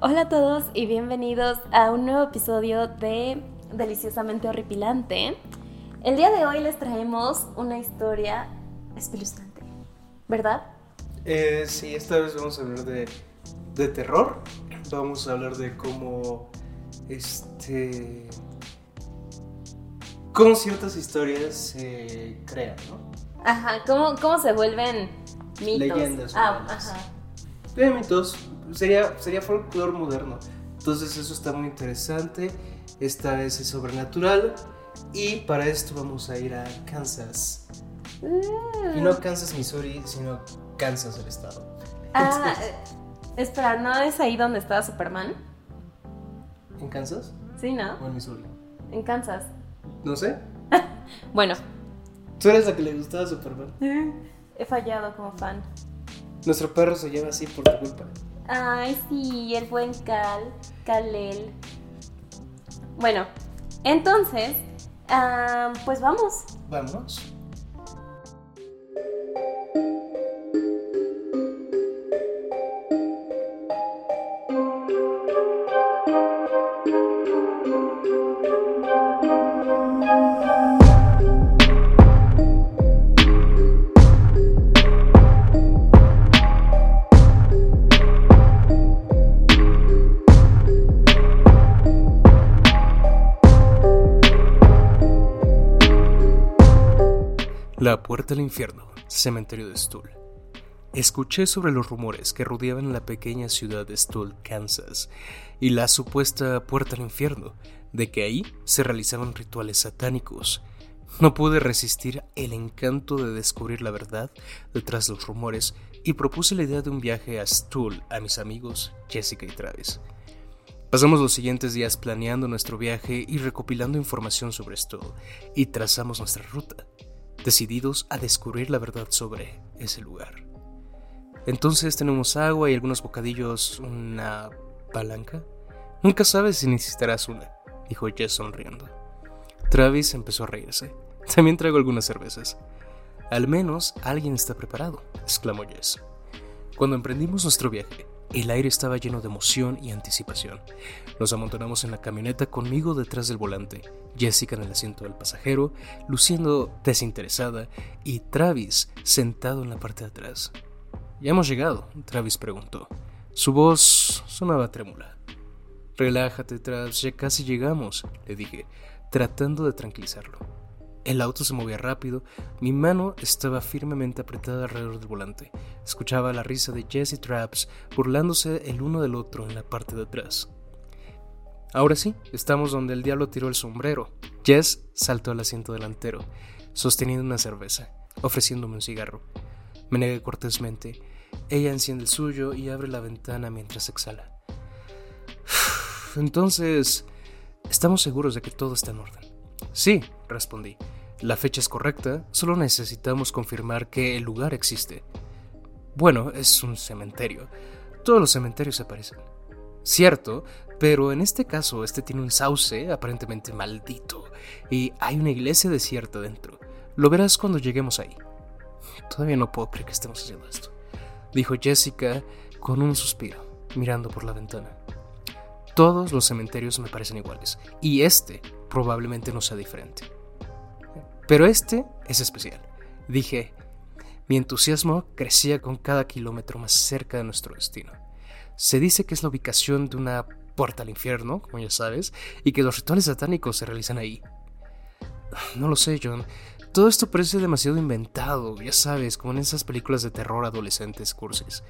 Hola a todos y bienvenidos a un nuevo episodio de Deliciosamente Horripilante. El día de hoy les traemos una historia espeluznante, ¿verdad? Eh, sí, esta vez vamos a hablar de, de terror. Vamos a hablar de cómo este cómo ciertas historias se crean, ¿no? Ajá, ¿cómo, cómo se vuelven mitos? Leyendas Ah, ajá. De mitos, sería, sería folclore moderno. Entonces eso está muy interesante. Esta vez es sobrenatural. Y para esto vamos a ir a Kansas. Y no Kansas, Missouri, sino Kansas, el estado. Ah, eh, espera, ¿no es ahí donde estaba Superman? ¿En Kansas? Sí, ¿no? ¿O en Missouri? En Kansas. No sé. Bueno, Tú eres la que le gustaba Superman. he fallado como fan. Nuestro perro se lleva así por tu culpa. Ay, sí, el buen Cal, Kalel. Bueno, entonces, ah, pues vamos. Vamos. Puerta al infierno, cementerio de Stull. Escuché sobre los rumores que rodeaban la pequeña ciudad de Stull, Kansas, y la supuesta puerta al infierno, de que ahí se realizaban rituales satánicos. No pude resistir el encanto de descubrir la verdad detrás de los rumores y propuse la idea de un viaje a Stull a mis amigos Jessica y Travis. Pasamos los siguientes días planeando nuestro viaje y recopilando información sobre Stull, y trazamos nuestra ruta decididos a descubrir la verdad sobre ese lugar. Entonces tenemos agua y algunos bocadillos, una palanca. Nunca sabes si necesitarás una, dijo Jess sonriendo. Travis empezó a reírse. También traigo algunas cervezas. Al menos alguien está preparado, exclamó Jess. Cuando emprendimos nuestro viaje, el aire estaba lleno de emoción y anticipación. Nos amontonamos en la camioneta conmigo detrás del volante, Jessica en el asiento del pasajero, luciendo desinteresada, y Travis sentado en la parte de atrás. ¿Ya hemos llegado? Travis preguntó. Su voz sonaba trémula. Relájate, Travis, ya casi llegamos, le dije, tratando de tranquilizarlo. El auto se movía rápido, mi mano estaba firmemente apretada alrededor del volante. Escuchaba la risa de Jess y Traps burlándose el uno del otro en la parte de atrás. Ahora sí, estamos donde el diablo tiró el sombrero. Jess saltó al asiento delantero, sosteniendo una cerveza, ofreciéndome un cigarro. Me negué cortésmente. Ella enciende el suyo y abre la ventana mientras exhala. Entonces, ¿estamos seguros de que todo está en orden? Sí, respondí. La fecha es correcta, solo necesitamos confirmar que el lugar existe. Bueno, es un cementerio. Todos los cementerios se parecen. Cierto, pero en este caso este tiene un sauce aparentemente maldito y hay una iglesia desierta dentro. Lo verás cuando lleguemos ahí. Todavía no puedo creer que estemos haciendo esto, dijo Jessica con un suspiro, mirando por la ventana. Todos los cementerios me parecen iguales y este probablemente no sea diferente. Pero este es especial, dije. Mi entusiasmo crecía con cada kilómetro más cerca de nuestro destino. Se dice que es la ubicación de una puerta al infierno, como ya sabes, y que los rituales satánicos se realizan ahí. No lo sé, John. Todo esto parece demasiado inventado, ya sabes, como en esas películas de terror adolescentes cursis,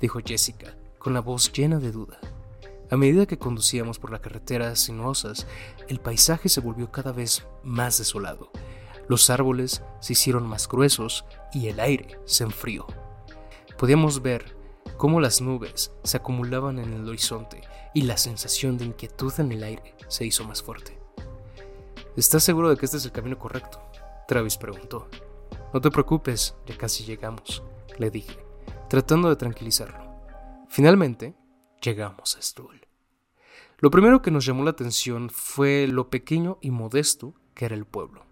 dijo Jessica, con la voz llena de duda. A medida que conducíamos por la carretera sinuosas, el paisaje se volvió cada vez más desolado. Los árboles se hicieron más gruesos y el aire se enfrió. Podíamos ver cómo las nubes se acumulaban en el horizonte y la sensación de inquietud en el aire se hizo más fuerte. ¿Estás seguro de que este es el camino correcto? Travis preguntó. No te preocupes, ya casi llegamos, le dije, tratando de tranquilizarlo. Finalmente, llegamos a Stuhl. Lo primero que nos llamó la atención fue lo pequeño y modesto que era el pueblo.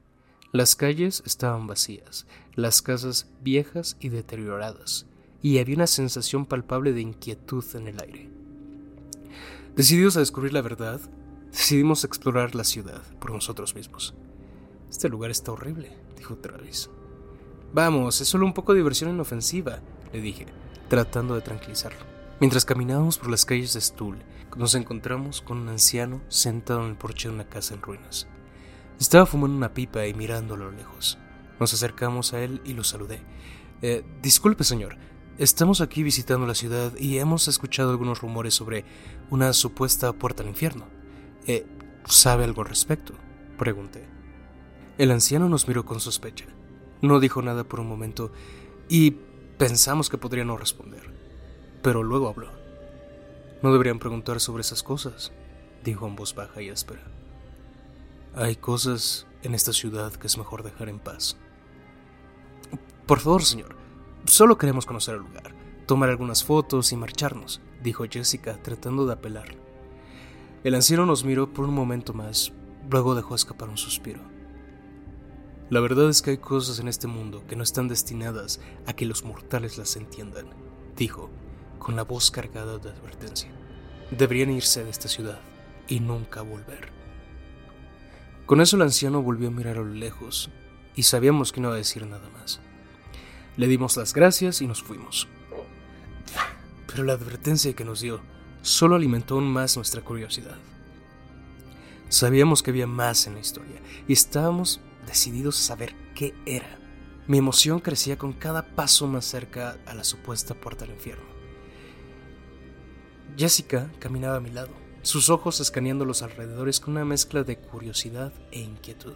Las calles estaban vacías, las casas viejas y deterioradas, y había una sensación palpable de inquietud en el aire. Decididos a descubrir la verdad, decidimos explorar la ciudad por nosotros mismos. Este lugar está horrible, dijo Travis. Vamos, es solo un poco de diversión inofensiva, le dije, tratando de tranquilizarlo. Mientras caminábamos por las calles de Stuhl, nos encontramos con un anciano sentado en el porche de una casa en ruinas. Estaba fumando una pipa y mirándolo a lo lejos. Nos acercamos a él y lo saludé. Eh, disculpe, señor. Estamos aquí visitando la ciudad y hemos escuchado algunos rumores sobre una supuesta puerta al infierno. Eh, ¿Sabe algo al respecto? Pregunté. El anciano nos miró con sospecha. No dijo nada por un momento y pensamos que podría no responder. Pero luego habló. No deberían preguntar sobre esas cosas, dijo en voz baja y áspera. Hay cosas en esta ciudad que es mejor dejar en paz. Por favor, señor, solo queremos conocer el lugar, tomar algunas fotos y marcharnos, dijo Jessica, tratando de apelar. El anciano nos miró por un momento más, luego dejó escapar un suspiro. La verdad es que hay cosas en este mundo que no están destinadas a que los mortales las entiendan, dijo, con la voz cargada de advertencia. Deberían irse de esta ciudad y nunca volver. Con eso el anciano volvió a mirar a lo lejos y sabíamos que no iba a decir nada más. Le dimos las gracias y nos fuimos. Pero la advertencia que nos dio solo alimentó aún más nuestra curiosidad. Sabíamos que había más en la historia y estábamos decididos a saber qué era. Mi emoción crecía con cada paso más cerca a la supuesta puerta al infierno. Jessica caminaba a mi lado, sus ojos escaneando los alrededores con una mezcla de curiosidad e inquietud.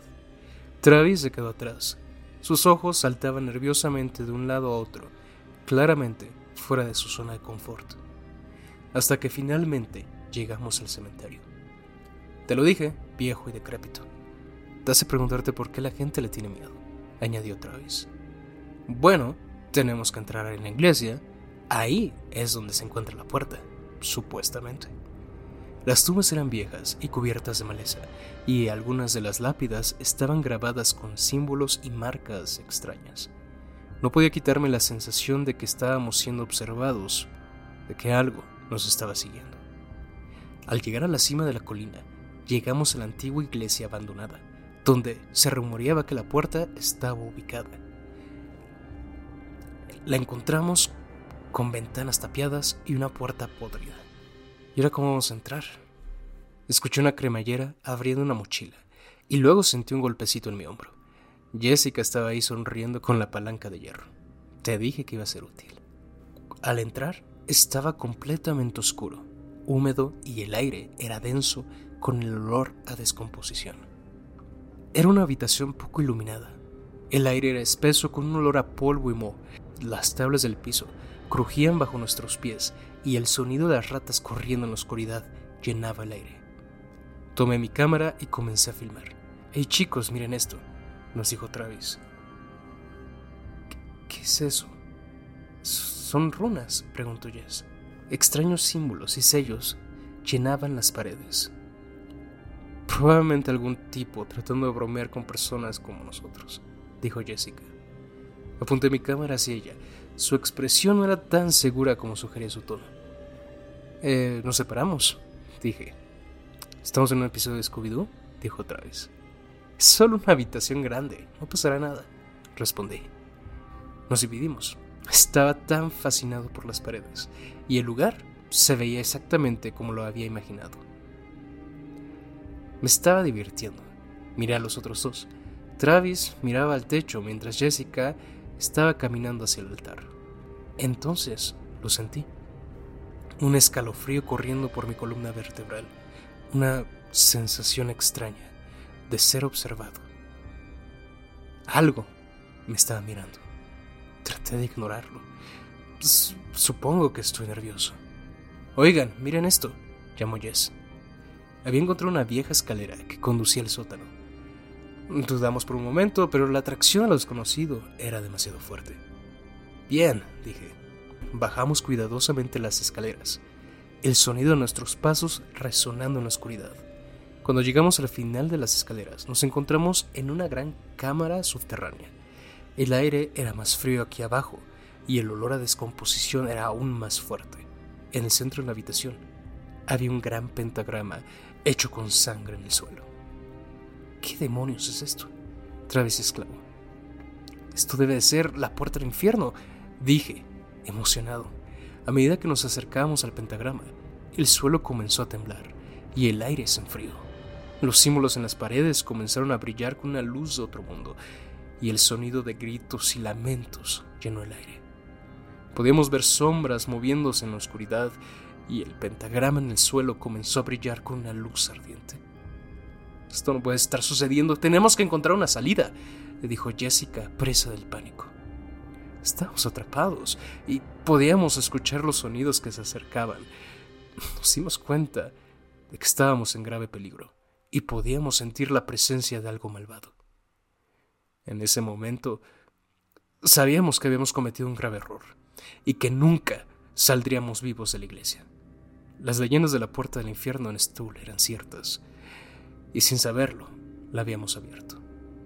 Travis se quedó atrás. Sus ojos saltaban nerviosamente de un lado a otro, claramente fuera de su zona de confort. Hasta que finalmente llegamos al cementerio. Te lo dije, viejo y decrépito. Te hace preguntarte por qué la gente le tiene miedo, añadió Travis. Bueno, tenemos que entrar en la iglesia. Ahí es donde se encuentra la puerta, supuestamente. Las tumbas eran viejas y cubiertas de maleza, y algunas de las lápidas estaban grabadas con símbolos y marcas extrañas. No podía quitarme la sensación de que estábamos siendo observados, de que algo nos estaba siguiendo. Al llegar a la cima de la colina, llegamos a la antigua iglesia abandonada donde se rumoreaba que la puerta estaba ubicada. La encontramos con ventanas tapiadas y una puerta podrida. ¿Y ahora cómo vamos a entrar? Escuché una cremallera abriendo una mochila y luego sentí un golpecito en mi hombro. Jessica estaba ahí sonriendo con la palanca de hierro. Te dije que iba a ser útil. Al entrar, estaba completamente oscuro, húmedo y el aire era denso con el olor a descomposición. Era una habitación poco iluminada. El aire era espeso con un olor a polvo y moho. Las tablas del piso crujían bajo nuestros pies y el sonido de las ratas corriendo en la oscuridad llenaba el aire. Tomé mi cámara y comencé a filmar. Hey chicos, miren esto, nos dijo Travis. ¿Qué, es eso? Son runas, preguntó Jess. Extraños símbolos y sellos llenaban las paredes. Probablemente algún tipo tratando de bromear con personas como nosotros, dijo Jessica. Apunté mi cámara hacia ella. Su expresión no era tan segura como sugería su tono. Eh, nos separamos, dije. ¿Estamos en un episodio de Scooby-Doo? dijo otra vez. Es solo una habitación grande, no pasará nada, respondí. Nos dividimos. Estaba tan fascinado por las paredes, y el lugar se veía exactamente como lo había imaginado. Me estaba divirtiendo. Miré a los otros dos. Travis miraba al techo mientras Jessica estaba caminando hacia el altar. Entonces lo sentí. Un escalofrío corriendo por mi columna vertebral. Una sensación extraña de ser observado. Algo me estaba mirando. Traté de ignorarlo. supongo que estoy nervioso. Oigan, miren esto, llamó Jess había encontrado una vieja escalera que conducía al sótano. Dudamos por un momento, pero la atracción a lo desconocido era demasiado fuerte. Bien, dije. Bajamos cuidadosamente las escaleras, el sonido de nuestros pasos resonando en la oscuridad. Cuando llegamos al final de las escaleras, nos encontramos en una gran cámara subterránea. El aire era más frío aquí abajo y el olor a descomposición era aún más fuerte. En el centro de la habitación había un gran pentagrama hecho con sangre en el suelo. ¿Qué demonios es esto? Travis exclamó. Esto debe de ser la puerta del infierno, dije, emocionado. A medida que nos acercábamos al pentagrama, el suelo comenzó a temblar y el aire se enfrió. Los símbolos en las paredes comenzaron a brillar con una luz de otro mundo y el sonido de gritos y lamentos llenó el aire. Podíamos ver sombras moviéndose en la oscuridad y el pentagrama en el suelo comenzó a brillar con una luz ardiente. Esto no puede estar sucediendo, tenemos que encontrar una salida, le dijo Jessica, presa del pánico. Estábamos atrapados y podíamos escuchar los sonidos que se acercaban. Nos dimos cuenta de que estábamos en grave peligro y podíamos sentir la presencia de algo malvado. En ese momento sabíamos que habíamos cometido un grave error y que nunca saldríamos vivos de la iglesia. Las leyendas de la puerta del infierno en Stuhl eran ciertas, y sin saberlo, la habíamos abierto,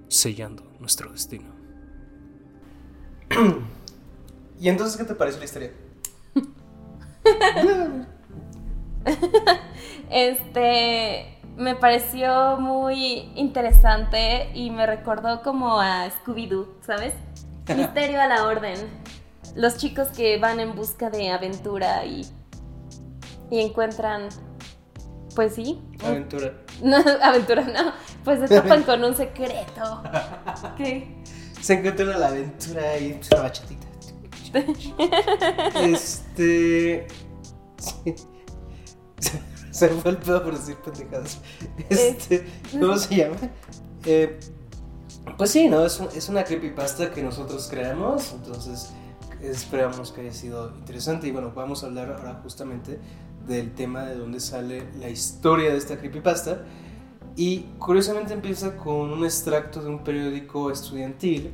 sellando nuestro destino. ¿Y entonces qué te parece la historia? este me pareció muy interesante y me recordó como a Scooby-Doo, ¿sabes? Misterio a la orden. Los chicos que van en busca de aventura y, y encuentran, pues sí. Aventura. No, aventura no. Pues se topan con un secreto. ¿Qué? Se encuentran la aventura y una bachatita. este. sí. Se me fue el pedo por decir pendejadas. Este, ¿Cómo se llama? Eh, pues sí, ¿no? Es, un- es una creepypasta que nosotros creamos, entonces esperamos que haya sido interesante. Y bueno, vamos a hablar ahora justamente del tema de dónde sale la historia de esta creepypasta. Y curiosamente empieza con un extracto de un periódico estudiantil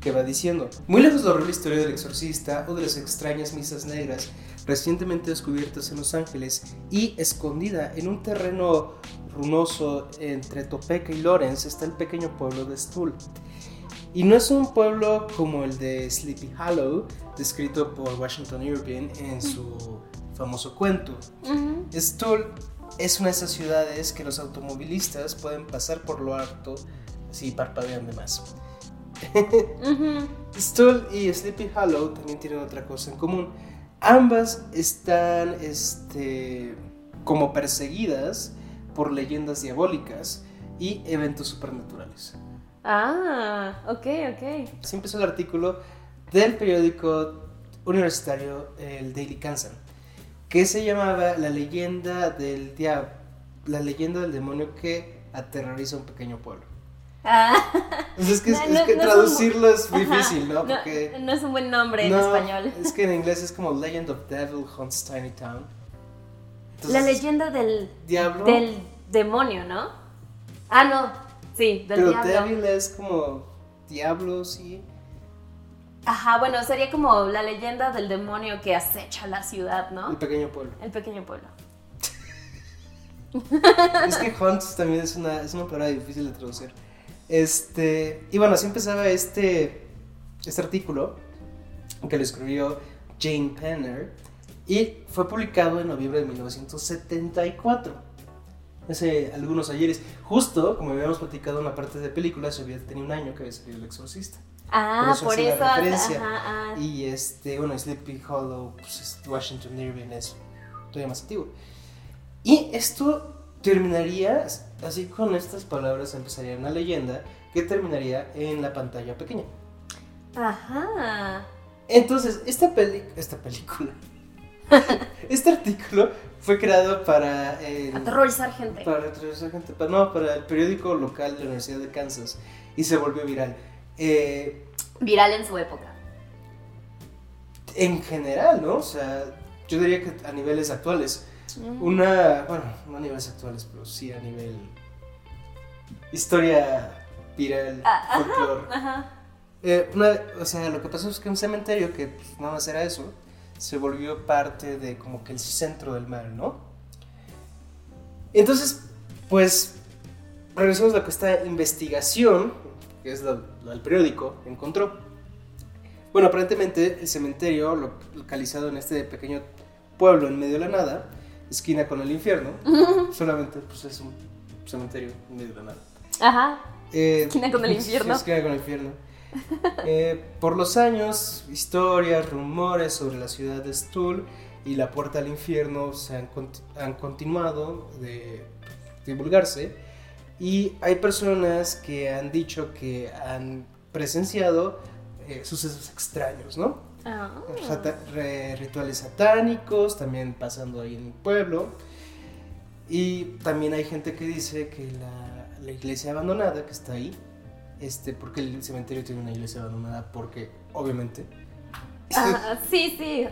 que va diciendo, muy lejos de la horrible historia del exorcista o de las extrañas misas negras recientemente descubiertas en Los Ángeles y escondida en un terreno runoso entre Topeka y Lawrence está el pequeño pueblo de Stull. Y no es un pueblo como el de Sleepy Hollow, descrito por Washington Irving en su famoso cuento. Ujú. Stull es una de esas ciudades que los automovilistas pueden pasar por lo alto si parpadean de más. Stull y Sleepy Hollow también tienen otra cosa en común. Ambas están este, como perseguidas por leyendas diabólicas y eventos supernaturales. Ah, ok, ok. Así empezó el artículo del periódico universitario, el Daily Kansan, que se llamaba La leyenda del diablo, la leyenda del demonio que aterroriza un pequeño pueblo. Ah, Pues es que, No, es no- que no es un- traducirlo es difícil, ¿no? Porque no es un buen nombre en español. Es que en inglés es como Legend of Devil Hunts Tiny Town. La leyenda del, Diablo. del demonio, ¿no? Ah, no. Sí, del Pero diablo. Devil es como diablo, sí. Ajá, bueno, sería como la leyenda del demonio que acecha la ciudad, El ¿no? pequeño pueblo. El pequeño pueblo. es que Hunts también es una, es una palabra difícil de traducir. Este, y bueno, así empezaba este, este artículo que lo escribió Jane Penner y fue publicado en noviembre de 1974. Hace algunos ayeres, justo como habíamos platicado en la parte de películas, había tenía un año que había salido El Exorcista. Ah, Por eso por hace la eso. referencia. Ajá. Y este, bueno, Sleepy Hollow, pues es Washington Irving es todavía más antiguo. Y esto terminaría, así con estas palabras empezaría una leyenda que terminaría en la pantalla pequeña. Ajá. Entonces, esta, peli esta película, este artículo fue creado para el, Aterrorizar gente. para, aterrorizar gente, para- no, para el periódico local de la Universidad de Kansas y se volvió viral. Eh, Viral en su época. en general, ¿no? O sea, yo diría que a niveles actuales. Ujú. Una, bueno, no a niveles actuales, pero sí a nivel historia viral, Ah, ajá. folclore. Ajá. Eh, una- o sea, lo que pasó es que un cementerio que pues, nada más era eso, se volvió parte de como que el centro del mal, ¿no? Entonces, pues, regresamos a lo que esta investigación, que es lo del periódico, encontró. Bueno, aparentemente el cementerio, lo- localizado en este pequeño pueblo en medio de la nada, esquina con el infierno. Solamente pues es un cementerio medio de nada. Ajá. Eh, Esquina con el infierno. Esquina con el infierno. Eh, por los años, historias, rumores sobre la ciudad de Stuhl y la puerta al infierno se han continuado de divulgarse y hay personas que han dicho que han presenciado eh, sucesos extraños, ¿no? Ah. Sata- rituales satánicos, también pasando ahí en el pueblo. Y también hay gente que dice que la, la iglesia abandonada que está ahí, este, porque el cementerio tiene una iglesia abandonada, porque obviamente... Ah, sí, sí.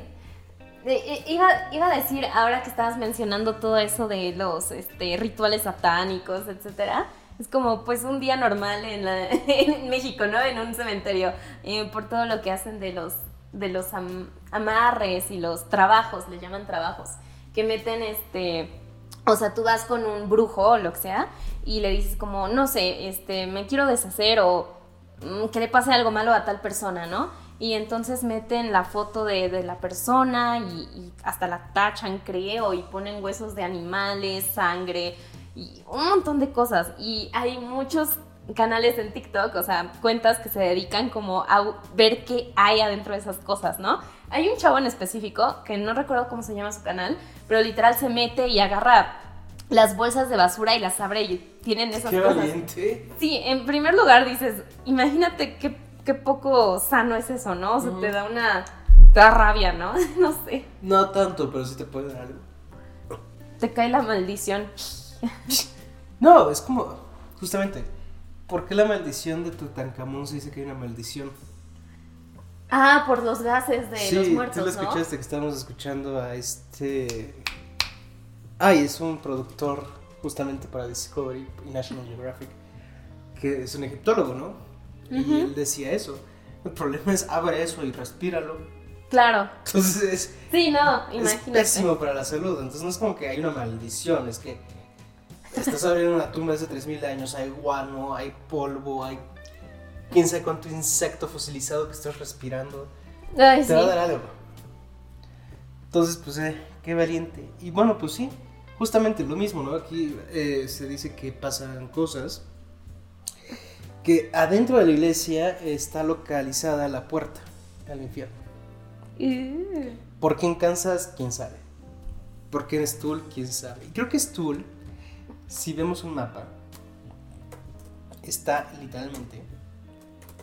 Iba, iba a decir, ahora que estabas mencionando todo eso de los este, rituales satánicos, etcétera, es como pues un día normal en, la- México, ¿no? En un cementerio, eh, por todo lo que hacen de los, de los am- amarres y los trabajos, le llaman trabajos, que meten este, o sea, tú vas con un brujo o lo que sea y le dices como, no sé, este, me quiero deshacer o mm, que le pase algo malo a tal persona, ¿no? Y entonces meten la foto de, de la persona y, y hasta la tachan, creo, y ponen huesos de animales, sangre y un montón de cosas. Y hay muchos canales en TikTok, o sea, cuentas que se dedican como a ver qué hay adentro de esas cosas, ¿no? Hay un chavo en específico, que no recuerdo cómo se llama su canal, pero literal se mete y agarra las bolsas de basura y las abre y tienen esas ¡Qué cosas. valiente! Sí, en primer lugar dices, imagínate qué, qué poco sano es eso, ¿no? O sea, te da una... te da rabia, ¿no? no sé. No tanto, pero sí te puede dar algo. Te cae la maldición. No, es como, justamente, ¿por qué la maldición de Tutankamón se dice que hay una maldición? Ah, por los gases de sí, los muertos, tú lo ¿no? escuchaste que estábamos escuchando a este... Ay, es un productor justamente para Discovery y National Geographic, que es un egiptólogo, ¿no? Y él decía eso. El problema es abre eso y respíralo. Claro. Entonces es, Sí, no, es imagínate. pésimo para la salud. Entonces no es como que hay una maldición, es que estás abriendo una tumba hace 3000 años, hay guano, hay polvo, hay quién sabe cuánto insecto fosilizado que estás respirando. Ay, Te sí. va a dar algo. Entonces, pues, eh, qué valiente. Y bueno, pues sí, justamente lo mismo, ¿no? Aquí eh, se dice que pasan cosas. Que adentro de la iglesia está localizada la puerta al infierno. Uh. ¿Por qué en Kansas? ¿Quién sabe? ¿Por qué en Stuhl? ¿Quién sabe? Y creo que Stuhl, si vemos un mapa, está literalmente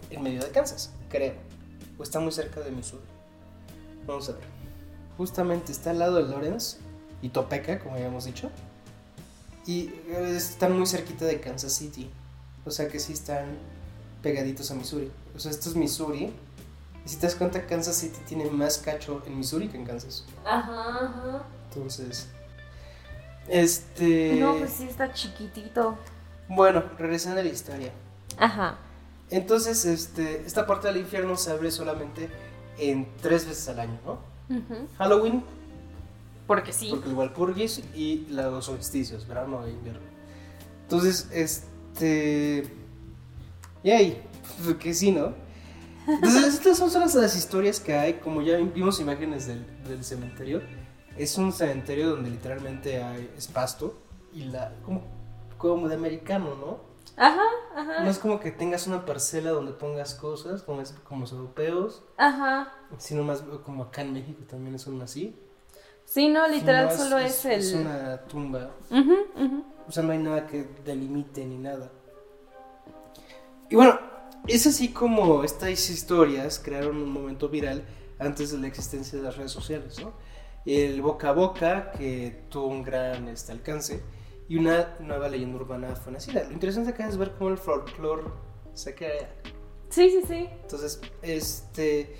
en medio de Kansas, creo. O está muy cerca de Missouri. Vamos a ver. Justamente está al lado de Lawrence y Topeka, como habíamos dicho. Y eh, están muy cerquita de Kansas City. O sea que sí están pegaditos a Missouri. O sea, esto es Missouri. Y si te das cuenta, Kansas City tiene más cacho en Missouri que en Kansas. Ajá, ajá. Entonces, este... No, pues sí está chiquitito. Bueno, regresando a la historia. Ajá. Entonces, este, esta parte del infierno se abre solamente en tres veces al año, ¿no? Ujú. Halloween, Porque sí. porque el Walpurgis y los solsticios, verano e invierno. Entonces, este... Yay, que sí, ¿no? Entonces, estas son solo las historias que hay, como ya vimos imágenes del, del cementerio. Es un cementerio donde literalmente hay, es pasto y la... como, como de americano, ¿no? Ajá, ajá. No es como que tengas una parcela donde pongas cosas, como, es, como los europeos, Ajá. sino más como acá en México también es un así. Sí, no, literal solo es, el. Es una tumba. Ujú, ujú. O sea, no hay nada que delimite ni nada. Y bueno, es así como estas historias crearon un momento viral antes de la existencia de las redes sociales, ¿no? El boca a boca, que tuvo un gran este, alcance, y una nueva leyenda urbana fue nacida. Lo interesante acá es ver cómo el folclore se crea. Sí, sí, sí. Entonces, este.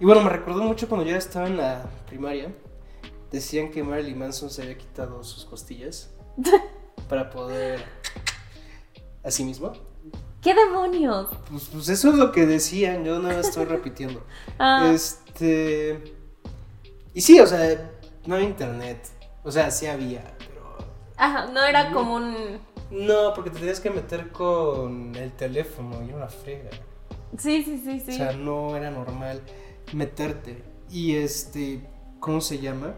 Y bueno, me recordó mucho cuando yo estaba en la primaria. Decían que Marilyn Manson se había quitado sus costillas para poder. a sí mismo. ¿Qué demonios? Pues, pues eso es lo que decían, yo no lo estoy repitiendo. Ah, Este. Y sí, o sea, no había internet. O sea, sí había, pero. ajá, no era como un. No, porque te tenías que meter con el teléfono y una frega. Sí, sí, sí, sí. O sea, no era normal meterte. Y este, ¿cómo se llama?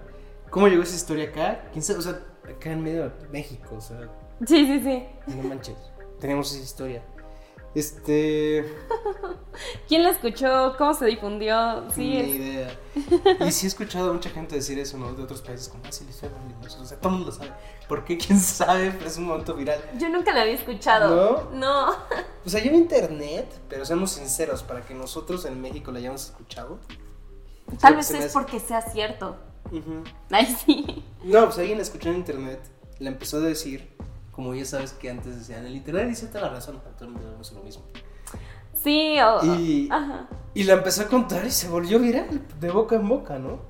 ¿Cómo llegó esa historia acá? ¿Quién sabe? O sea, acá en medio de México, o sea. Sí, sí, sí. No manches. Tenemos esa historia. Este. ¿Quién la escuchó? ¿Cómo se difundió? Sí, Ni es- idea. Y sí he escuchado a mucha gente decir eso, ¿no? De otros países, como, ah, sí, les fue O sea, todo el mundo lo sabe. ¿Por qué? ¿Quién sabe? Pero es un momento viral. Yo nunca la había escuchado. No. O sea, yo vi internet, pero seamos sinceros, para que nosotros en México la hayamos escuchado. Tal vez es hace- porque sea cierto. Ay, sí. No, pues alguien la escuchó en internet, la empezó a decir, como ya sabes que antes decían, el internet dice toda la razón, todo el mundo lo mismo. Sí, o. Y- Ajá. Y la empezó a contar y se volvió viral, de boca en boca, ¿no?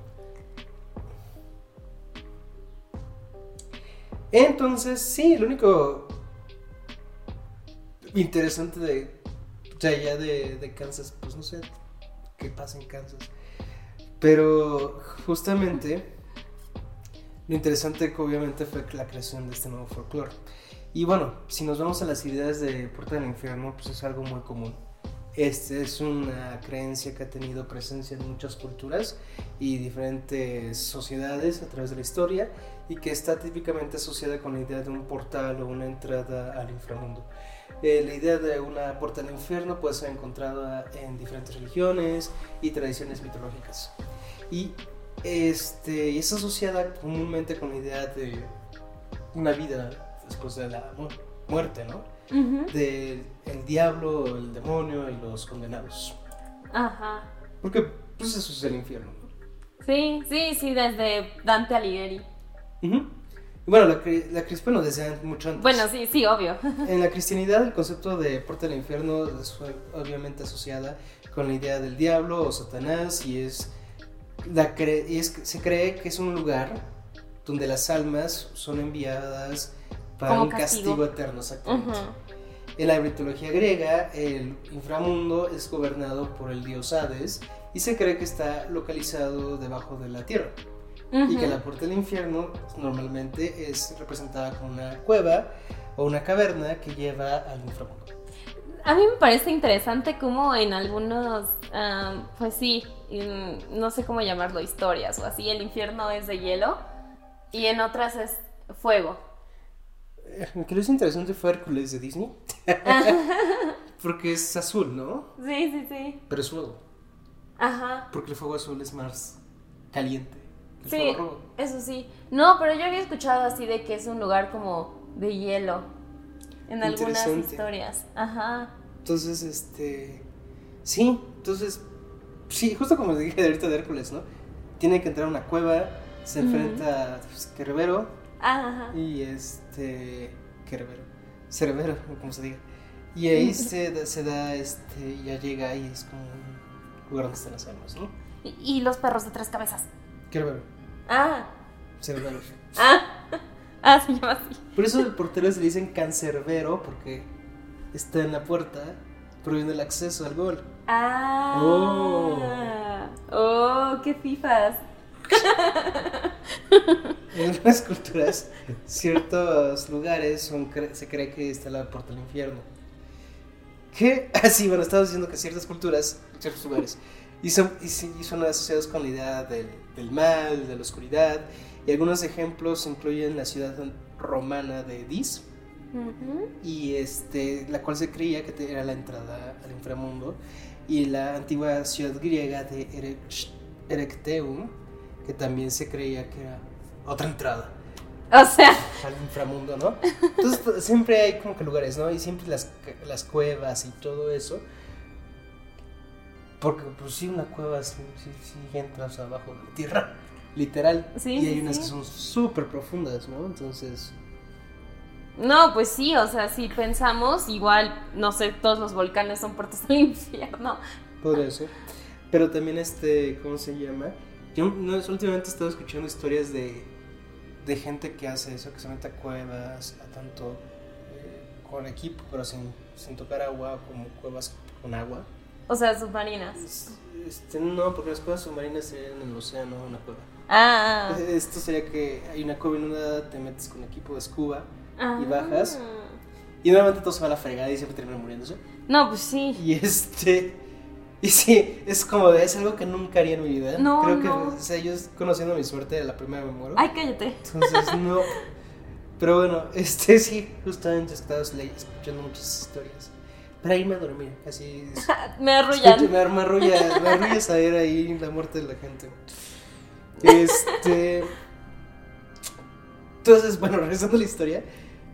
Entonces, sí, lo único interesante de, o sea, ya de, de Kansas, pues no sé qué pasa en Kansas. Pero justamente lo interesante que obviamente fue la creación de este nuevo folclore. Y bueno, si nos vamos a las ideas de Puerta del Infierno, pues es algo muy común. Este es una creencia que ha tenido presencia en muchas culturas y diferentes sociedades a través de la historia y que está típicamente asociada con la idea de un portal o una entrada al inframundo. Eh, la idea de una puerta al infierno puede ser encontrada en diferentes religiones y tradiciones mitológicas. Y este, es asociada comúnmente con la idea de una vida después de la mu- muerte, ¿no? Ujú. del el diablo, el demonio y los condenados. Ajá. Porque pues eso es el infierno. ¿no? Sí, sí, sí, desde Dante Alighieri. Y bueno, la, la bueno, desde mucho antes. Bueno, sí, sí, obvio. En la cristianidad el concepto de puerta del infierno es obviamente asociada con la idea del diablo o Satanás y es, la cre- y es se cree que es un lugar donde las almas son enviadas para Como un castigo. castigo, eterno, exactamente. En la mitología griega, el inframundo es gobernado por el dios Hades y se cree que está localizado debajo de la tierra. Y que la puerta del infierno normalmente es representada como una cueva o una caverna que lleva al inframundo. A mí me parece interesante cómo en algunos, pues sí, en- no sé cómo llamarlo, historias o así, el infierno es de hielo y en otras es fuego. Lo que es interesante fue Hércules de Disney. Porque es azul, ¿no? Sí, sí, sí. Pero es fuego. Ajá. Porque el fuego azul es más caliente. El Sí, fuego rojo. eso sí. No, pero yo había escuchado así de que es un lugar como de hielo en algunas historias. Ajá. Entonces, este. Sí, entonces. Sí, justo como dije ahorita de Hércules, ¿no? Tiene que entrar a una cueva, se enfrenta a pues, Cerbero Ajá. y este. Cerbero. Cerbero, como se diga. Y ahí se, da- se da, este. Ya llega y es como un lugar donde están las almas, ¿no? Y, y los perros de tres cabezas. Cerbero. Ah. Cerbero. Ah. Ah, se llama así. Por eso el portero se le dicen cancerbero, porque está en la puerta, prohibiendo el acceso al gol. Ah. Oh. Oh, qué fifas. En algunas culturas, ciertos lugares son cre- se cree que está la puerta del infierno. ¿Qué? Ah, sí, bueno, estaba diciendo que ciertas culturas, ciertos lugares, y son, y son asociados con la idea del, del mal, de la oscuridad, y algunos ejemplos incluyen la ciudad romana de Dis, Ujú. y este, la cual se creía que era la entrada al inframundo, y la antigua ciudad griega de Erecteum, que también se creía que era otra entrada O sea, al inframundo, ¿no? Entonces pues, siempre hay como que lugares, ¿no? Y siempre las, las cuevas y todo eso. Porque pues sí, una cueva sí, sí, sí entras abajo de la tierra, literal. Sí, y hay sí, unas sí. que son súper profundas, ¿no? Entonces... no, pues sí, o sea, si pensamos, igual, no sé, todos los volcanes son puertas al infierno. Podría ser. Pero también este, ¿cómo se llama? Yo no, últimamente he estado escuchando historias de, de gente que hace eso, que se mete a cuevas, a tanto eh, con equipo, pero sin, sin tocar agua, como cuevas con agua. O sea, submarinas. Es- Este, no, porque las cuevas submarinas serían en el océano, una cueva. Ah. Esto sería que hay una cueva inundada, te metes con equipo de scuba ah. y bajas. y normalmente todo se va a la fregada y siempre terminan muriéndose. No, pues sí. Y este. Y sí, es como, es algo que nunca haría en mi vida. No, Creo que, no. o sea, yo conociendo mi suerte, la primera me muero. Ay, cállate. Entonces, no. Pero bueno, este sí, justamente estaba escuchando muchas historias. Para irme a dormir, así. Me arrullan. Me, me arrulla, me arrulla saber ahí la muerte de la gente. Este. Entonces, bueno, regresando a la historia,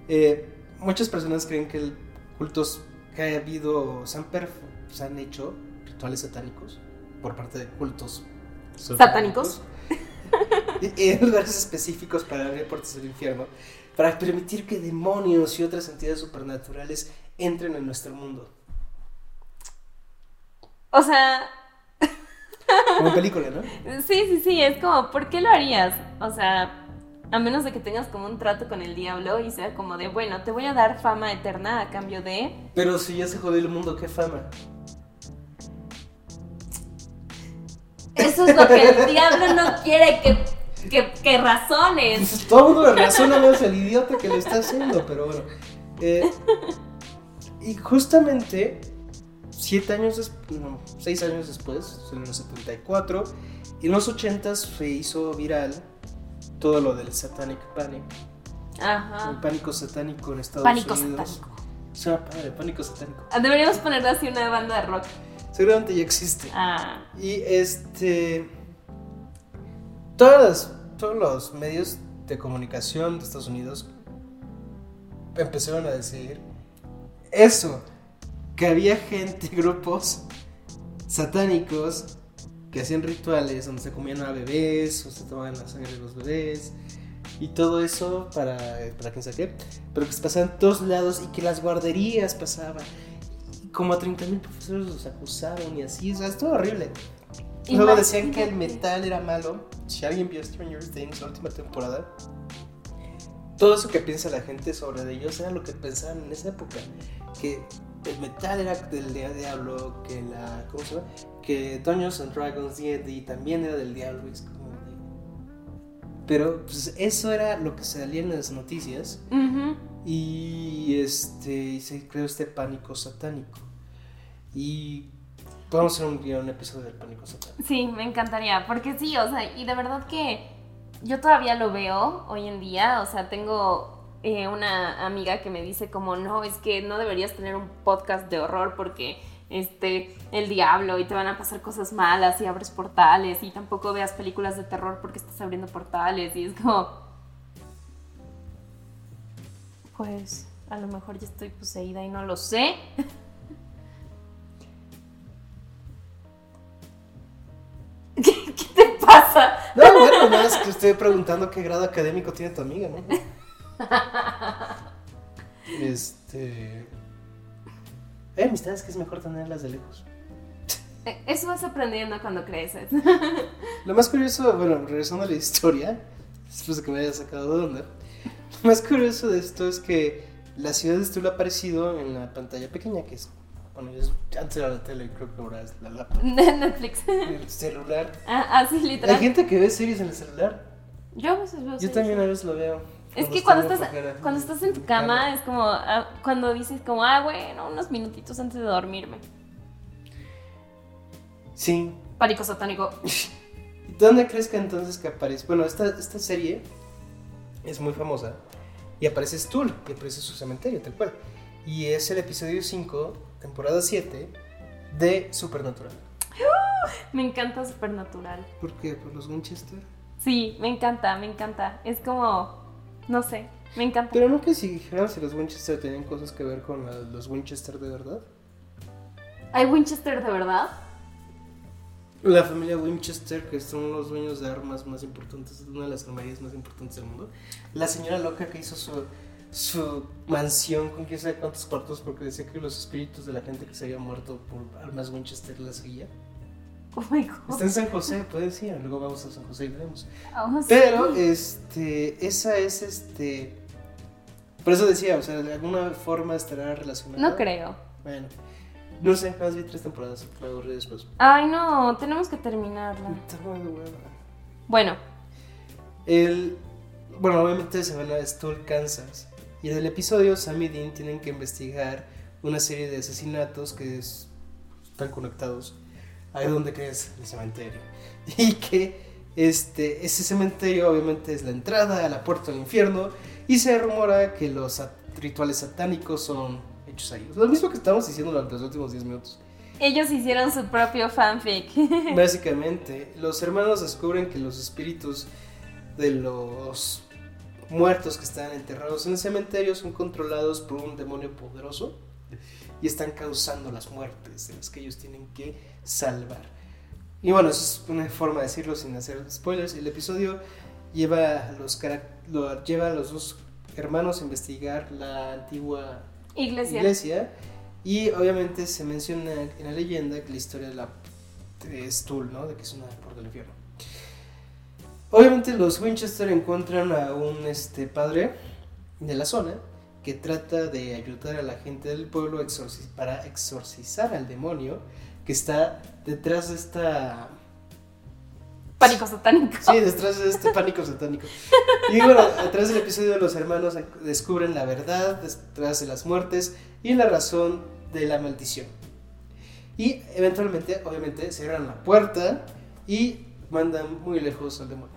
eh, muchas personas creen que el cultos que ha habido se han, perf- se han hecho rituales satánicos por parte de cultos ¿Satánicos? en lugares específicos para abrir puertas del infierno, para permitir que demonios y otras entidades supernaturales entren en nuestro mundo. O sea, Como película, ¿no? sí, sí, sí, es como, ¿por qué lo harías? O sea, a menos de que tengas como un trato con el diablo y sea como de, bueno, te voy a dar fama eterna a cambio de... Pero si ya se jodió el mundo, qué fama. Eso es lo que el diablo no quiere que, que, que razones. Pues todo el mundo le razona menos el idiota que lo está haciendo, pero bueno. Eh, y justamente, siete años después, no, seis años después, en los 74, y en los 80 se hizo viral todo lo del Satanic Panic, el Ajá. pánico satánico en Estados Pánico Unidos. satánico. Suena padre, pánico satánico. Deberíamos ponerle así una banda de rock. Seguramente ya existe. Ah, Y este. Todas, todos los medios de comunicación de Estados Unidos empezaron a decir eso: que había gente, grupos satánicos que hacían rituales donde se comían a bebés o se tomaban la sangre de los bebés y todo eso para, para quién sabe qué, pero que se pasaban en todos lados y que las guarderías pasaban. Y como a 30 mil profesores los acusaron y así, o sea, estuvo horrible. Luego decían que el Imagínate. metal era malo. Si alguien vio Stranger Things, la última temporada, todo eso que piensa la gente sobre ellos era lo que pensaban en esa época. Que el metal era del dia- diablo, que la. ¿Cómo se llama? Que Dungeons and Dragons D&D también era del diablo. es como de- Pero pues eso era lo que salía en las noticias. Ujú. Y este y se creó este pánico satánico. Y a hacer un, un episodio del pánico satánico. Sí, me encantaría, porque sí, o sea, y de verdad que yo todavía lo veo hoy en día, o sea, tengo eh, una amiga que me dice como, no, es que no deberías tener un podcast de horror porque este, el diablo y te van a pasar cosas malas y abres portales y tampoco veas películas de terror porque estás abriendo portales y es como, pues a lo mejor ya estoy poseída y no lo sé. ¿Qué, qué te pasa? No, bueno, más que estoy preguntando qué grado académico tiene tu amiga, ¿no? Este. Hay amistades que es mejor tenerlas de lejos. Eso vas aprendiendo cuando creces. Lo más curioso, bueno, regresando a la historia, después de que me haya sacado de onda, lo más curioso de esto es que la ciudad estuvo aparecido en la pantalla pequeña, que es, bueno, es, antes era la tele, creo que ahora es la laptop, Netflix. el celular. Ah, así Hay literal. gente que ve series en el celular. Yo a veces veo Yo series. también a veces lo veo. Es que cuando estás, cuando estás en tu cama es como ah, cuando dices como, ah, bueno, unos minutitos antes de dormirme. Sí. Pánico satánico. ¿Y ¿Dónde crees que entonces que aparece? Bueno, esta, esta serie es muy famosa y aparece Stuhl, y aparece su cementerio, tal cual. Y es el episodio 5, temporada 7 de Supernatural. Me encanta Supernatural. ¿Por qué? ¿Por los Winchester? Sí, me encanta, me encanta. Es como, no sé, me encanta. Pero no que si dijeran si los Winchester tenían cosas que ver con la- los Winchester de verdad. ¿Hay Winchester de verdad? La familia Winchester, que son los dueños de armas más importantes, una de las armerías más importantes del mundo. La señora loca que hizo su, su mansión con quién sabe cuántos cuartos porque decía que los espíritus de la gente que se había muerto por armas Winchester la seguía. Oh my god. Está en San José, puedes ir, luego vamos a San José y veremos. Oh, sí. Pero, este, esa es, este... Por eso decía, o sea, de alguna forma estará relacionada. No creo. Bueno, no sé, más vi tres temporadas, me aburrí después. Ay, no, tenemos que terminarla. Bueno, El, bueno, obviamente se van a Stull, Kansas. Y en el episodio, Sam y Dean tienen que investigar una serie de asesinatos que es- están conectados ahí donde crees el cementerio. Y que este, ese cementerio obviamente es la entrada a la puerta del infierno y se rumora que los rituales satánicos son hechos ahí. Lo mismo que estamos diciendo durante los últimos 10 minutos. Ellos hicieron su propio fanfic. Básicamente, los hermanos descubren que los espíritus de los muertos que están enterrados en el cementerio son controlados por un demonio poderoso y están causando las muertes de las que ellos tienen que salvar. Y bueno, es una forma de decirlo sin hacer spoilers. El episodio lleva a los, lleva a los dos hermanos a investigar la antigua iglesia. iglesia y obviamente se menciona en la leyenda que la historia de la de Stuhl, ¿no? De que es una puerta del infierno. Obviamente los Winchester encuentran a un este, padre de la zona que trata de ayudar a la gente del pueblo para exorcizar al demonio que está detrás de esta... Pánico satánico. Sí, detrás de este pánico satánico. Y bueno, atrás del episodio los hermanos descubren la verdad, detrás de las muertes y la razón de la maldición. Y eventualmente, obviamente, cierran la puerta y mandan muy lejos al demonio.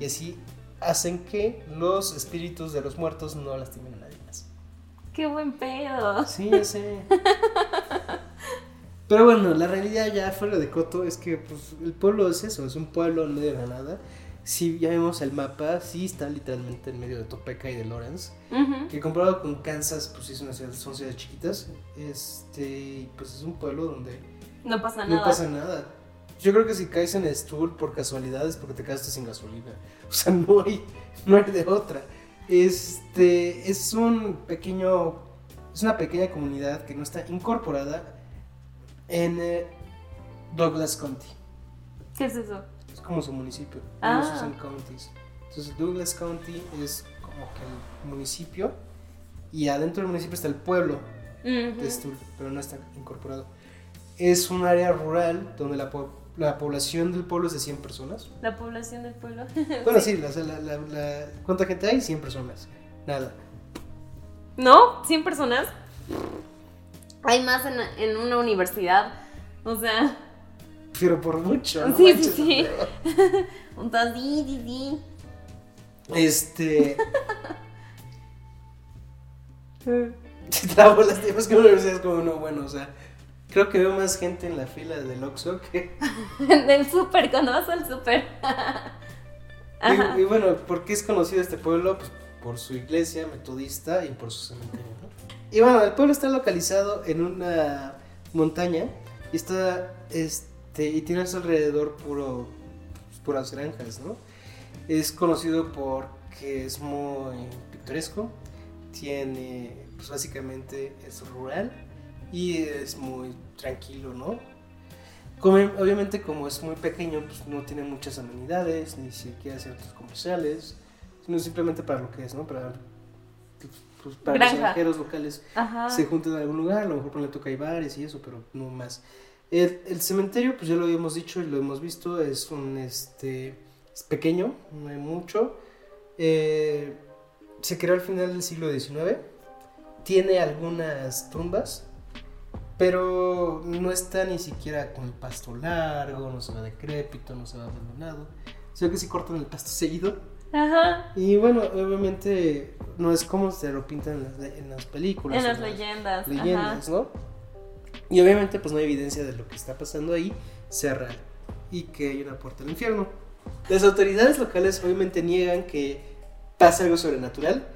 Y así hacen que los espíritus de los muertos no lastimen. ¡Qué buen pedo! Sí, ya sé. Pero bueno, la realidad ya fuera de Coto es que pues, el pueblo es eso, es un pueblo en medio de la nada. Si ya vemos el mapa, sí está literalmente en medio de Topeka y de Lawrence. Que comparado con Kansas, pues sí una ciudad, son ciudades chiquitas. Este, pues es un pueblo donde no pasa nada. No pasa nada. Yo creo que si caes en Stool por casualidad es porque te quedaste sin gasolina. O sea, no hay, no hay de otra. Este, es un pequeño, es una pequeña comunidad que no está incorporada en eh, Douglas County. ¿Qué es eso? Es como su municipio. Ah. son counties. Entonces Douglas County es como que el municipio y adentro del municipio está el pueblo de Stull, pero no está incorporado. Es un área rural donde la, la, población del pueblo es de 100 personas. ¿La población del pueblo? Bueno, sí, la, ¿cuánta gente hay? 100 personas. Nada. ¿No? ¿100 personas? hay más en, en una universidad. O sea. Pero por mucho. ¿no? Sí, sí, sí. Un sí, sí, sí. Este. Se trabó las tipas que una universidad es como no, bueno, o sea. Creo que veo más gente en la fila del Oxxo que. del súper, cuando vas al súper. y, y, bueno, ¿por qué es conocido este pueblo? Pues por su iglesia metodista y por su cementerio, ¿no? Y bueno, el pueblo está localizado en una montaña y está este y tiene a su alrededor puro pues, puras granjas, ¿no? Es conocido porque es muy pintoresco, tiene pues básicamente es rural y es muy tranquilo, ¿no? obviamente como es muy pequeño, pues no tiene muchas amenidades, ni siquiera centros comerciales, sino simplemente para lo que es, ¿no? Para pues, para los extranjeros locales se junten en algún lugar, a lo mejor por toca hay bares y eso, pero no más. El, el, cementerio, pues ya lo habíamos dicho y lo hemos visto, es un este es pequeño, no hay mucho. Eh, se creó al final del siglo XIX. Tiene algunas tumbas, pero no está ni siquiera con el pasto largo, no se va decrépito, no se va abandonado. Sino que si cortan el pasto seguido Ajá. Y bueno, obviamente no es como se lo pintan en las, películas. En las leyendas. Leyendas, ¿no? Y obviamente pues no hay evidencia de lo que está pasando ahí sea real y que hay una puerta al infierno. Las autoridades locales obviamente niegan que pase algo sobrenatural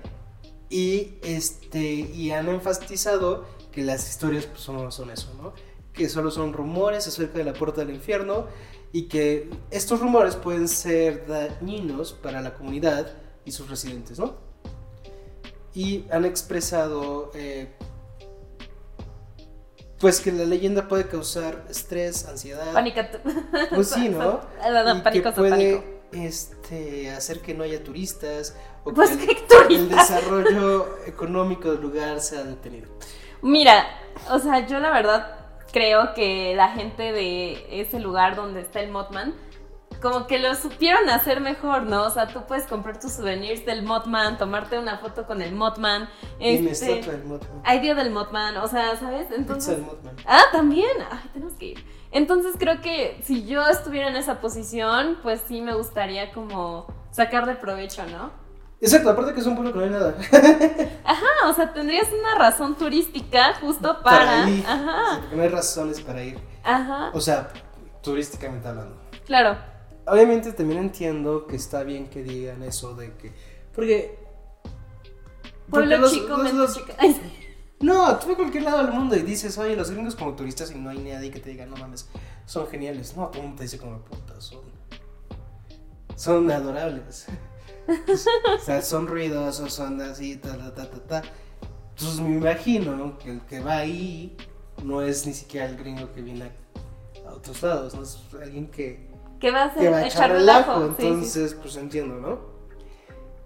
y este y han enfatizado que las historias pues son eso, ¿no? Que solo son rumores acerca de la puerta del infierno y que estos rumores pueden ser dañinos para la comunidad y sus residentes, ¿no? Y han expresado, eh, pues que la leyenda puede causar estrés, ansiedad. Pánico. Pues sí, ¿no? y que puede este, hacer que no haya turistas o pues que el desarrollo económico del lugar sea detenido. Mira, o sea, yo la verdad creo que la gente de ese lugar donde está el Mothman como que lo supieron hacer mejor, ¿no? O sea, tú puedes comprar tus souvenirs del Mothman, tomarte una foto con el Mothman. Y Este, del Mothman. hay día del Mothman, o sea, ¿sabes? Entonces. Mothman. Ah, también. Ay, tenemos que ir. Entonces creo que si yo estuviera en esa posición, pues sí me gustaría como sacar de provecho, ¿no? Exacto, aparte que es un pueblo que no hay nada. Ajá, o sea, tendrías una razón turística justo para. ir. Ajá, Porque no hay razones para ir. ajá. O sea, turísticamente hablando. Claro. Obviamente también entiendo que está bien que digan eso de que. Porque. porque Pueblo los- chico, los- los- chica. Ay, sí. No, tú a cualquier lado del mundo y dices, oye, los gringos como turistas y no hay nadie que te diga, no mames, son geniales. No, todo el mundo te dice como puta, son. Son adorables. O sea, son ruidosos, son así, ta, ta, ta, ta, ta. Entonces me imagino ¿no? que el que va ahí no es ni siquiera el gringo que viene a, a otros lados, no es alguien que, ¿Qué va a hacer? que va a echar relajo. Entonces, pues entiendo, ¿no?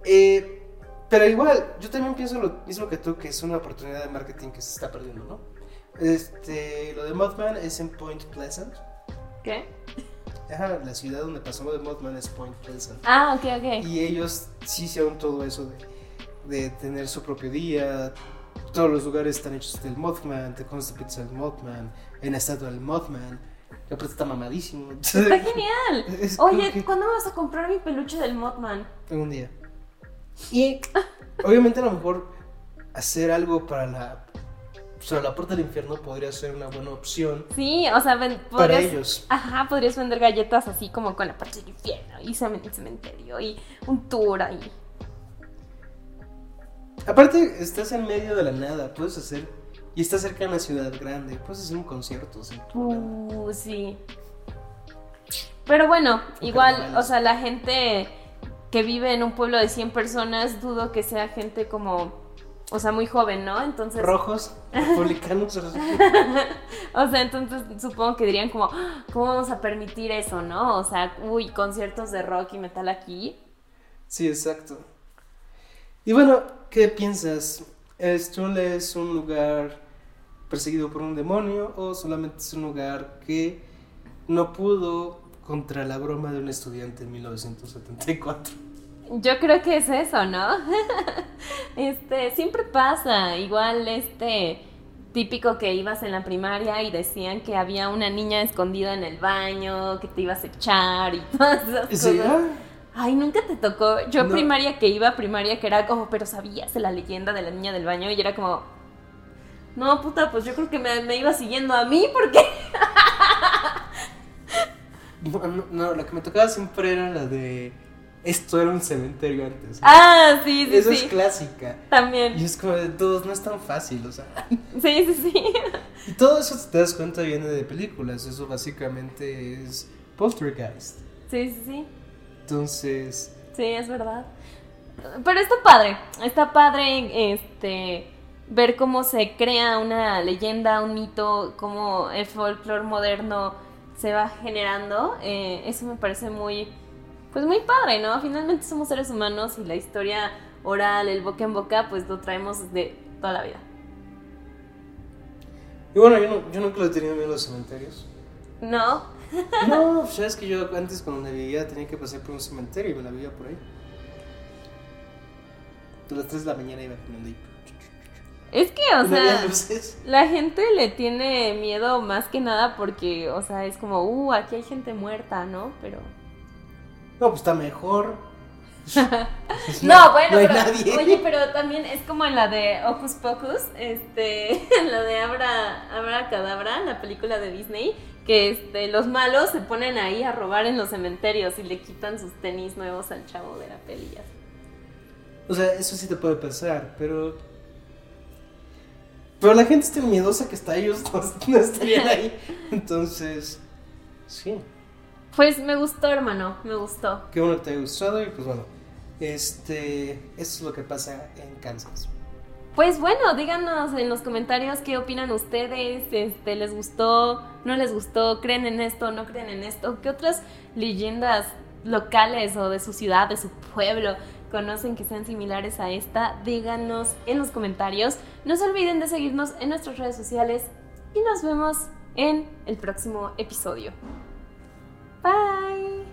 Eh, pero igual, yo también pienso lo mismo que tú, que es una oportunidad de marketing que se está perdiendo, ¿no? Este, lo de Mothman es en Point Pleasant. ¿Qué? Ajá, la ciudad donde pasó lo de Mothman es Point Pleasant. Ah, ok, ok. Y ellos sí hicieron todo eso de, de tener su propio día. Todos los lugares están hechos del Mothman, te comes la pizza del Mothman, hay una estatua del Mothman, que aparte está mamadísimo. Está genial. Es Oye, que- ¿cuándo me vas a comprar mi peluche del Mothman? algún día. Y obviamente a lo mejor hacer algo para la, para la puerta del infierno podría ser una buena opción Sí, o sea, ven- para ellos. Ajá, podrías vender galletas así como con la parte del infierno y el cementerio y un tour ahí. Aparte, estás en medio de la nada, puedes hacer. Y estás cerca de una ciudad grande, puedes hacer un concierto sin problema. Uh, sí. Pero bueno, igual, o sea, la gente que vive en un pueblo de 100 personas, dudo que sea gente como, o sea, muy joven, ¿no? Entonces, Rojos, republicanos. o sea, entonces supongo que dirían como, "Ah, ¿cómo vamos a permitir eso, no? O sea, uy, conciertos de rock y metal aquí. sí, exacto. Y bueno, ¿qué piensas? ¿Stroll es un lugar perseguido por un demonio o solamente es un lugar que no pudo contra la broma de un estudiante en 1974? Yo creo que es eso, ¿no? este, siempre pasa, igual este típico que ibas en la primaria y decían que había una niña escondida en el baño, que te ibas a echar y todas esas Sí, cosas. Ay, nunca te tocó. Yo No. primaria que iba, primaria que era como, pero sabías de la leyenda de la niña del baño y era como, no, puta, pues yo creo que me, me iba siguiendo a mí porque... no, no, no, la que me tocaba siempre era la de esto era un cementerio antes. Ah, sí, sí, Eso sí. es clásica. También. Y es como de todos, no es tan fácil, o sea. Sí, sí, sí. Y todo eso, si te das cuenta, viene de películas. Eso básicamente es Poltergeist. Sí, sí, sí. Entonces, Sí, es verdad. Pero está padre, está padre este ver cómo se crea una leyenda, un mito, cómo el folclore moderno se va generando. Eh, eso me parece muy, pues muy padre, ¿no? Finalmente somos seres humanos y la historia oral, el boca en boca, pues lo traemos de toda la vida. y bueno, yo, no, yo nunca le he tenido miedo a los cementerios. ¿No? No, pues, sabes que yo antes cuando vivía tenía que pasar por un cementerio y me la vivía por ahí. A las 3 de la mañana iba caminando y. Es que, o sea, la gente le tiene miedo más que nada porque, o sea, es como, uh, aquí hay gente muerta, ¿no? Pero... No, pues está mejor. No, bueno, no pero, nadie. oye, pero también es como en la de Hocus Pocus, este, en la de Abra, Abra Cadabra, la película de Disney, que este, los malos se ponen ahí a robar en los cementerios y le quitan sus tenis nuevos al chavo de la peli. O sea, eso sí te puede pasar, pero. Pero la gente está miedosa que está ellos no, no estarían ahí. Entonces, sí. Pues me gustó, hermano, me gustó. Qué bueno que te haya gustado y pues bueno. Este. Es lo que pasa en Kansas. Pues bueno, díganos en los comentarios qué opinan ustedes, este, les gustó, no les gustó, creen en esto, no creen en esto, qué otras leyendas locales o de su ciudad, de su pueblo conocen que sean similares a esta, díganos en los comentarios. No se olviden de seguirnos en nuestras redes sociales y nos vemos en el próximo episodio. Bye.